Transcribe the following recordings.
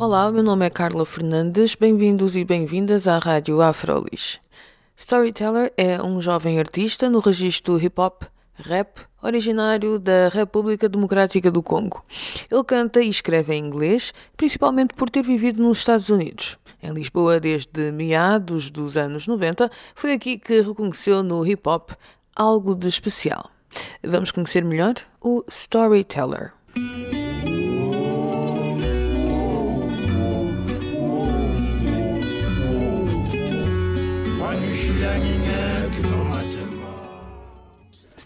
Olá, meu nome é Carla Fernandes, bem-vindos e bem-vindas à Rádio Afrolis. Storyteller é um jovem artista no registro hip hop, rap, originário da República Democrática do Congo. Ele canta e escreve em inglês, principalmente por ter vivido nos Estados Unidos. Em Lisboa desde meados dos anos 90, foi aqui que reconheceu no hip hop algo de especial. Vamos conhecer melhor o Storyteller.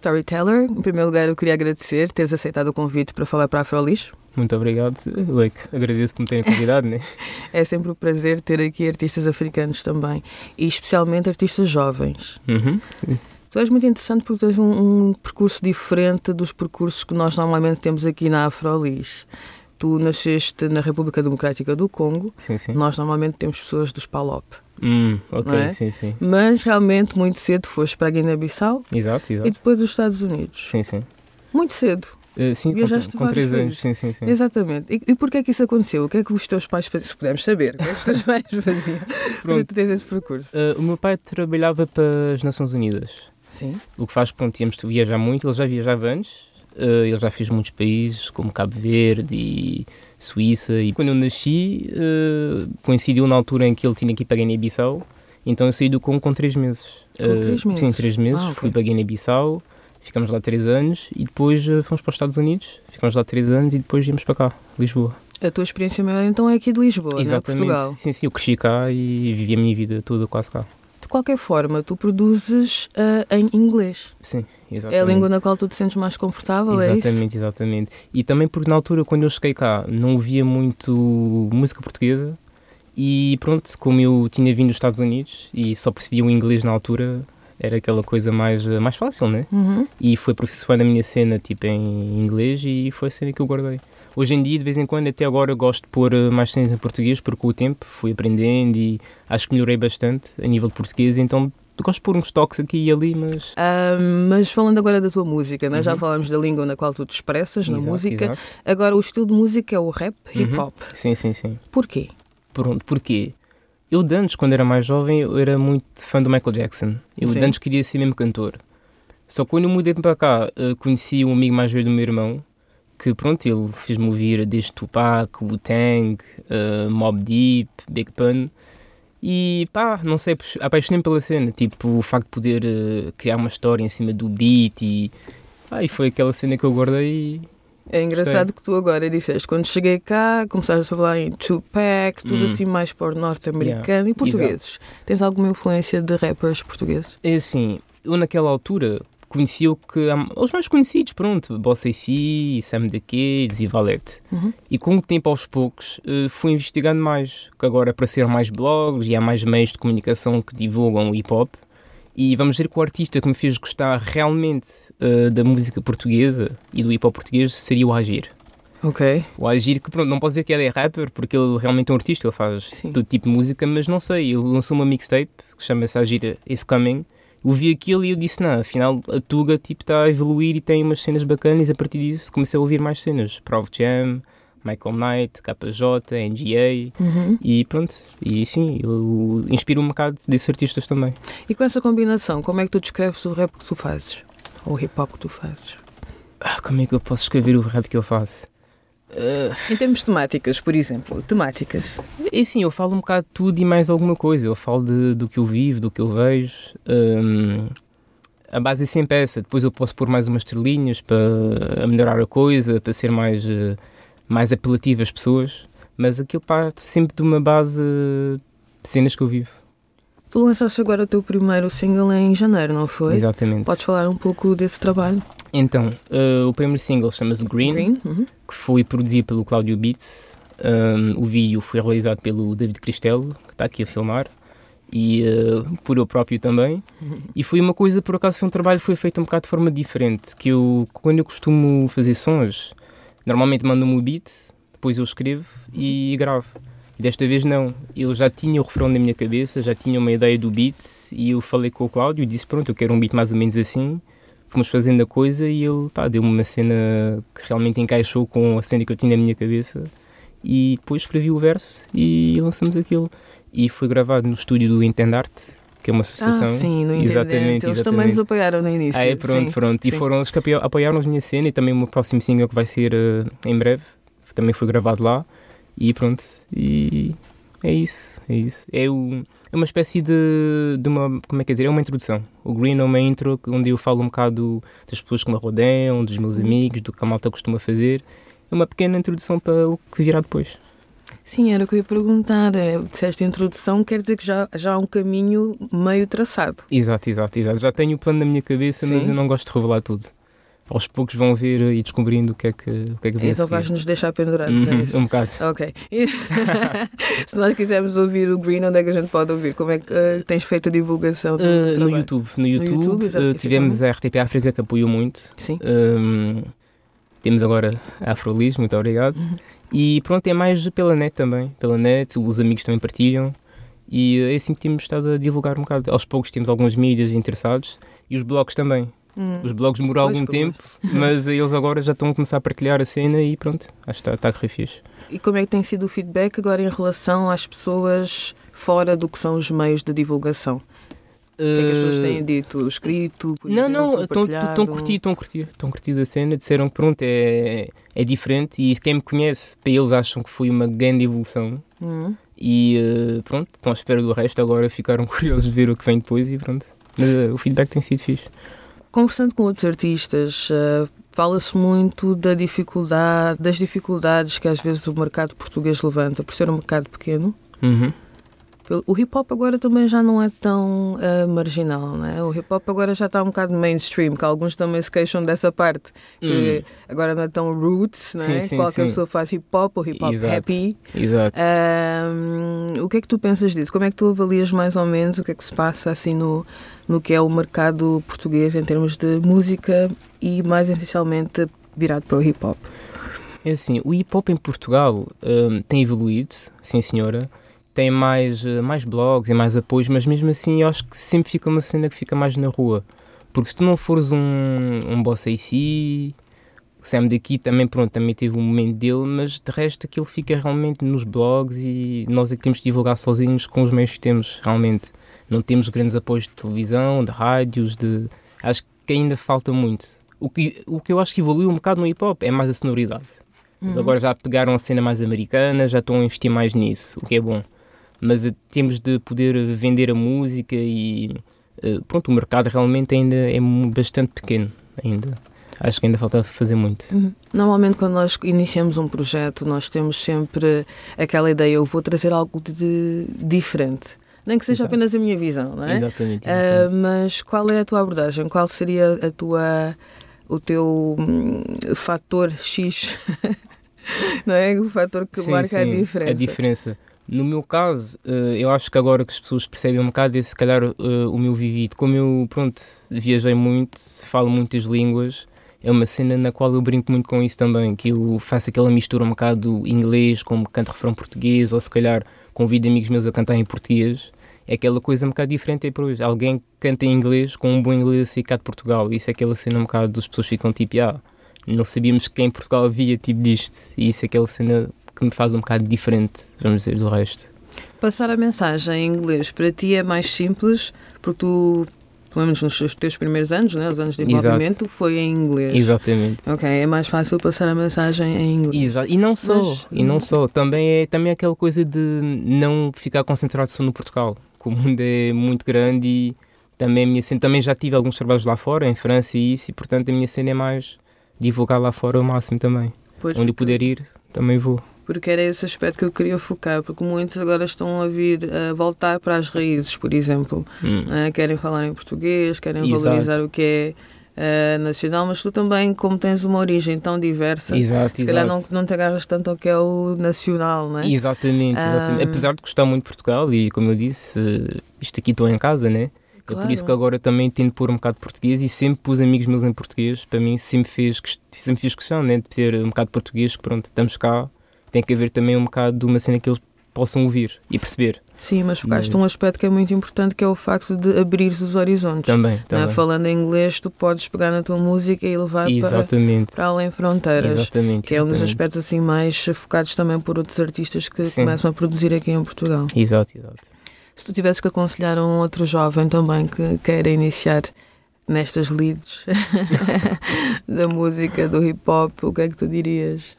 Storyteller, em primeiro lugar eu queria agradecer teres aceitado o convite para falar para a Afrolis. Muito obrigado, Leque. Agradeço por me terem convidado, né? é sempre um prazer ter aqui artistas africanos também, e especialmente artistas jovens. Uhum, sim. Tu és muito interessante porque tens um, um, percurso diferente dos percursos que nós normalmente temos aqui na Afrolis. Tu nasceste na República Democrática do Congo. Sim, sim. Nós normalmente temos pessoas dos PALOP. Hum, ok, é? sim, sim. Mas realmente muito cedo foste para a Guiné-Bissau. Exato, exato. E depois os Estados Unidos. Sim, sim. Muito cedo. Uh, sim, Viajaste com, com três várias anos, sim, sim, sim. Exatamente. E, e porquê é que isso aconteceu? O que é que os teus pais faziam? Se pudermos saber, o que é que os teus pais faziam? Para tu tens esse percurso. Uh, o meu pai trabalhava para as Nações Unidas. Sim. O que faz, pronto, íamos viajar muito. Ele já viajava antes. Uh, ele já fez muitos países, como Cabo Verde e Suíça. E quando eu nasci, uh, coincidiu na altura em que ele tinha que ir para Guiné-Bissau. Então eu saí do Congo com três meses. Com três meses? Sim, três meses. Ah, okay. Fui para Guiné-Bissau, ficamos lá três anos e depois fomos para os Estados Unidos. Ficamos lá três anos e depois viemos para cá, Lisboa. A tua experiência maior então é aqui de Lisboa, Exatamente. não é? Portugal. Sim, sim, eu cresci cá e vivi a minha vida toda quase cá. De qualquer forma, tu produzes uh, em inglês. Sim, É a exatamente. língua na qual tu te sentes mais confortável, é isso? Exatamente, exatamente. E também porque na altura, quando eu cheguei cá, não ouvia muito música portuguesa e pronto, como eu tinha vindo dos Estados Unidos e só percebia o inglês na altura, era aquela coisa mais, eh, mais fácil, né? Uhum. E foi aperfeiçoando a minha cena tipo, em inglês e foi a cena que eu guardei. Hoje em dia, de vez em quando, até agora, gosto de pôr eh, mais cenas em português porque com o tempo fui aprendendo e acho que melhorei bastante a nível de português, então gosto de pôr uns toques aqui e ali, mas Ah, mas falando agora da tua música, já Uhum. falámos da língua na qual tu te expressas, na Exato, música. exato. Agora, o estilo de música é o rap, hip Uhum. hop. Sim, sim, sim. Porquê? Pronto, porquê? Eu de antes, quando era mais jovem, eu era muito fã do Michael Jackson. Eu Sim. de antes queria ser mesmo cantor. Só que quando eu mudei para cá, eh, conheci um amigo mais velho do meu irmão, que pronto, ele fez-me ouvir desde Tupac, Wu-Tang, eh, Mob Deep, Big Pun. E pá, não sei, apaixonei-me pela cena. Tipo, o facto de poder eh, criar uma história em cima do beat e... Ah, e foi aquela cena que eu guardei e É engraçado que tu agora disseste, quando cheguei cá, começaste a falar em Tupac, tudo Hum. assim mais para o norte-americano e portugueses. Tens alguma influência de rappers portugueses? É assim, eu naquela altura conhecia o que os mais conhecidos, pronto, Bossa AC, Sam da Kids e Valete. Uhum. E com o tempo aos poucos eh, fui investigando mais, que agora apareceram mais blogs e há mais meios de comunicação que divulgam o hip hop. E vamos dizer que o artista que me fez gostar realmente eh, da música portuguesa e do hip hop português seria o Agir. Ok. O Agir, que pronto, não posso dizer que ele é rapper, porque ele realmente é um artista, ele faz Sim. todo tipo de música, mas não sei, ele lançou uma mixtape que chama-se Agir Is Coming. Eu vi aquilo e eu disse, não, afinal a Tuga tipo, está a evoluir e tem umas cenas bacanas e a partir disso comecei a ouvir mais cenas. Prov Jam, Michael Knight, KJ, NGA Uhum. e pronto. E sim, eu inspiro um bocado desses artistas também. E com essa combinação, como é que tu descreves o rap que tu fazes? Ou o hip hop que tu fazes? Ah, como é que eu posso escrever o rap que eu faço? Ah, Em termos temáticas, por exemplo, temáticas. E sim, eu falo um bocado de tudo e mais alguma coisa. Eu falo de, do que eu vivo, do que eu vejo. Hum, a base é sempre essa. Depois eu posso pôr mais umas estrelinhas para melhorar a coisa, para ser mais, eh, mais apelativo às pessoas. Mas aquilo parte sempre de uma base de cenas que eu vivo. Tu lançaste agora o teu primeiro single em janeiro, não foi? Exatamente. Podes falar um pouco desse trabalho? Então, eh, o primeiro single chama-se Green, Green? Uhum. que foi produzido pelo Claudio Beats. Um, o vídeo foi realizado pelo David Cristelo, que está aqui a filmar, e uh, por eu próprio também. E foi uma coisa, por acaso, foi um trabalho que foi feito um bocado de forma diferente. Que eu, quando eu costumo fazer sons, normalmente mando-me o beat, depois eu escrevo e gravo. E desta vez não. Eu já tinha o refrão na minha cabeça, já tinha uma ideia do beat e eu falei com o Cláudio e disse: Pronto, eu quero um beat mais ou menos assim. Fomos fazendo a coisa e ele deu-me uma cena que realmente encaixou com a cena que eu tinha na minha cabeça. E depois escrevi o verso e lançamos aquilo. E foi gravado no estúdio do Intendart, que é uma associação. Ah, sim, no Exatamente. Eles exatamente. também nos apoiaram no início. Ah, é, pronto, sim, pronto. Sim. E foram eles que apoiaram a minha cena e também o meu próximo single que vai ser uh, em breve. Também foi gravado lá. E pronto, e é isso, é isso. É, o, é uma espécie de, de uma, como é que é dizer, é uma introdução. O Green é uma intro onde eu falo um bocado das pessoas que me rodeiam, dos meus amigos, do que a malta costuma fazer. É uma pequena introdução para o que virá depois. Sim, era o que eu ia perguntar. É, disseste introdução, quer dizer que já, já há um caminho meio traçado. Exato, exato, exato. Já tenho o plano na minha cabeça, Sim. mas eu não gosto de revelar tudo aos poucos vão ver e descobrindo o que é que, o que, é que vem Então vais nos deixar pendurados, uhum, é isso? Um bocado. Ok. Se nós quisermos ouvir o Green, onde é que a gente pode ouvir? Como é que uh, tens feito a divulgação? Uh, no YouTube. No YouTube, no YouTube uh, tivemos a RTP África que apoiou muito. Sim. Um, temos agora a Afrolis, muito obrigado. Uhum. E pronto, é mais pela net também. Pela net, os amigos também partilham. E é assim que temos estado a divulgar um bocado. Aos poucos temos algumas mídias interessados e os blogs também. Hum. Os blogs demoram algum tempo, mas eles agora já estão a começar a partilhar a cena e pronto, acho que está, está a correr fixe. E como é que tem sido o feedback agora em relação às pessoas fora do que são os meios de divulgação? O que é que as pessoas têm eh, dito? Escrito? Não, não, estão curtido, estão curtido, estão curtido a cena, disseram que pronto, é, é diferente e quem me conhece, para eles acham que foi uma grande evolução. Hum. E uh, pronto, estão à espera do resto, agora ficaram curiosos de ver o que vem depois e pronto. Mas uh, o feedback tem sido fixe. Conversando com outros artistas, uh, fala-se muito da dificuldade, das dificuldades que às vezes o mercado português levanta por ser um mercado pequeno. Uhum. O hip hop agora também já não é tão uh, marginal, né? O hip hop agora já está um bocado mainstream, que alguns também se queixam dessa parte, que hum. agora não é tão roots, né? Sim, sim, Qualquer sim. pessoa faz hip hop ou hip hop Exato. happy. Exato. Um, o que é que tu pensas disso? Como é que tu avalias mais ou menos o que é que se passa assim no, no que é o mercado português em termos de música e mais essencialmente virado para o hip hop? É assim, o hip hop em Portugal um, tem evoluído, sim senhora tem mais, eh, mais blogs e mais apoios, mas mesmo assim eu acho que sempre fica uma cena que fica mais na rua. Porque se tu não fores um, um boss AC, o Sam daqui também, pronto, também teve um momento dele, mas de resto aquilo fica realmente nos blogs e nós é que temos de divulgar sozinhos com os meios que temos, realmente. Não temos grandes apoios de televisão, de rádios, de... Acho que ainda falta muito. O que, o que eu acho que evoluiu um bocado no hip hop é mais a sonoridade. Eles uhum. agora já pegaram a cena mais americana, já estão a investir mais nisso, o que é bom mas eh, temos de poder vender a música e eh, pronto, o mercado realmente ainda é bastante pequeno ainda. Acho que ainda falta fazer muito. Uhum. Normalmente, quando nós iniciamos um projeto, nós temos sempre aquela ideia: eu vou trazer algo de diferente. Nem que seja Exato. apenas a minha visão, não é? Exatamente. exatamente. Uh, mas qual é a tua abordagem? Qual seria a tua, o teu hum, fator X? não é? O fator que sim, marca sim, a diferença. A diferença. No meu caso, eh, eu acho que agora que as pessoas percebem um bocado, é se calhar eh, o meu vivido. Como eu, pronto, viajei muito, falo muitas línguas, é uma cena na qual eu brinco muito com isso também, que eu faço aquela mistura um bocado inglês, como canto refrão português, ou se calhar convido amigos meus a cantar em português. É aquela coisa um bocado diferente aí para hoje. Alguém canta em inglês com um bom inglês assim cá de Portugal. Isso é aquela cena um bocado, as pessoas ficam tipo, ah, não sabíamos que em Portugal havia tipo disto. E isso é aquela cena que me faz um bocado diferente, vamos dizer, do resto. Passar a mensagem em inglês para ti é mais simples, porque tu, pelo menos nos teus primeiros anos, né, os anos de desenvolvimento, foi em inglês. Exatamente. Ok, é mais fácil passar a mensagem em inglês. Exato. E não só, Mas... e não só, também é também é aquela coisa de não ficar concentrado só no Portugal, que o mundo é muito grande e também a minha cena, também já tive alguns trabalhos lá fora, em França e isso, e portanto a minha cena é mais divulgar lá fora o máximo também. Pois Onde porque... puder ir, também vou porque era esse aspecto que eu queria focar, porque muitos agora estão a vir a voltar para as raízes, por exemplo. Hum. Uh, querem falar em português, querem Exato. valorizar o que é uh, nacional, mas tu também, como tens uma origem tão diversa, Exato, se exato. calhar não, não te agarras tanto ao que é o nacional, não é? Exatamente, exatamente. Ah. Apesar de gostar muito de Portugal e, como eu disse, isto aqui estou em casa, né? É por isso que Claro. agora também tento pôr um bocado de português e sempre pus amigos meus em português. Para mim sempre fez, sempre fiz questão né, de ter um bocado de português, que pronto, estamos cá. Tem que haver também um bocado de uma cena que eles possam ouvir e perceber. Sim, mas focaste um aspecto que é muito importante, que é o facto de abrir os horizontes. Também, é? também. Falando em inglês, tu podes pegar na tua música e levar para, Exatamente. para além fronteiras. Exatamente. Que é um dos aspectos assim mais focados também por outros artistas que Sim. começam a produzir aqui em Portugal. Exato, exato. Se tu tivesses que aconselhar um outro jovem também que queira iniciar nestas leads da música, do hip hop, o que é que tu dirias?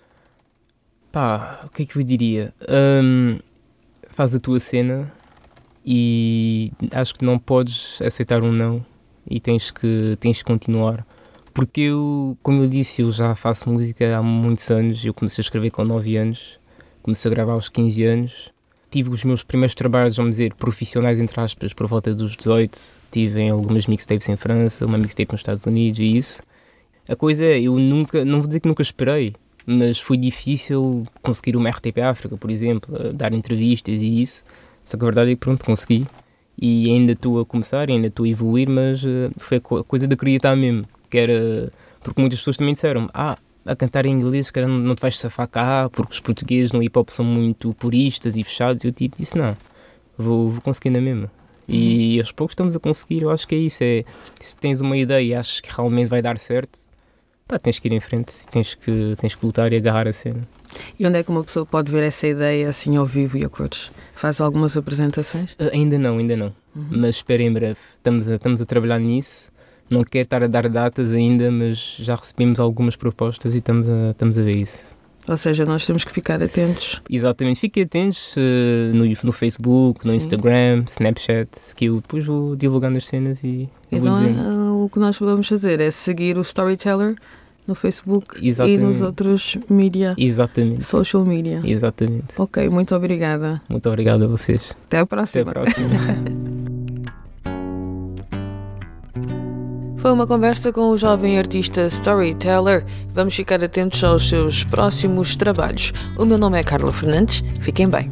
Pá, o que é que eu diria? Hum, faz a tua cena e acho que não podes aceitar um não e tens que, tens que continuar. Porque eu, como eu disse, eu já faço música há muitos anos. Eu comecei a escrever com 9 anos, comecei a gravar aos 15 anos. Tive os meus primeiros trabalhos, vamos dizer, profissionais, entre aspas, por volta dos 18. Tive em algumas mixtapes em França, uma mixtape nos Estados Unidos e isso. A coisa é, eu nunca, não vou dizer que nunca esperei, mas foi difícil conseguir uma RTP África, por exemplo, a dar entrevistas e isso. Só que a verdade é que pronto, consegui. E ainda estou a começar, ainda estou a evoluir, mas eh, foi a co- a coisa de acreditar mesmo. Que era. Porque muitas pessoas também disseram ah, a cantar em inglês, cara, não, te vais safar cá, porque os portugueses no hip hop são muito puristas e fechados. E eu tipo, disse não, vou, vou conseguir na mesma. E aos poucos estamos a conseguir, eu acho que é isso. É, se tens uma ideia e achas que realmente vai dar certo, pá, tens que ir em frente, tens que, tens que lutar e agarrar a cena. E onde é que uma pessoa pode ver essa ideia assim ao vivo e a cores? Faz algumas apresentações? Uh, ainda não, ainda não. Mas espero em breve. Estamos a, estamos a trabalhar nisso. Não quero estar a dar datas ainda, mas já recebemos algumas propostas e estamos a, estamos a ver isso. Ou seja, nós temos que ficar atentos. Exatamente. Fiquem atentos uh, no, no Facebook, no Sim. Instagram, Snapchat, que eu depois vou divulgando as cenas e Então, ah, o que nós vamos fazer é seguir o Storyteller no Facebook e Exatamente. nos outros media, Exatamente. social media. Exatamente. Ok, muito obrigada. Muito obrigado a vocês. Até a Até a próxima. próxima. Foi uma conversa com o jovem artista Storyteller. Vamos ficar atentos aos seus próximos trabalhos. O meu nome é Carla Fernandes. Fiquem bem.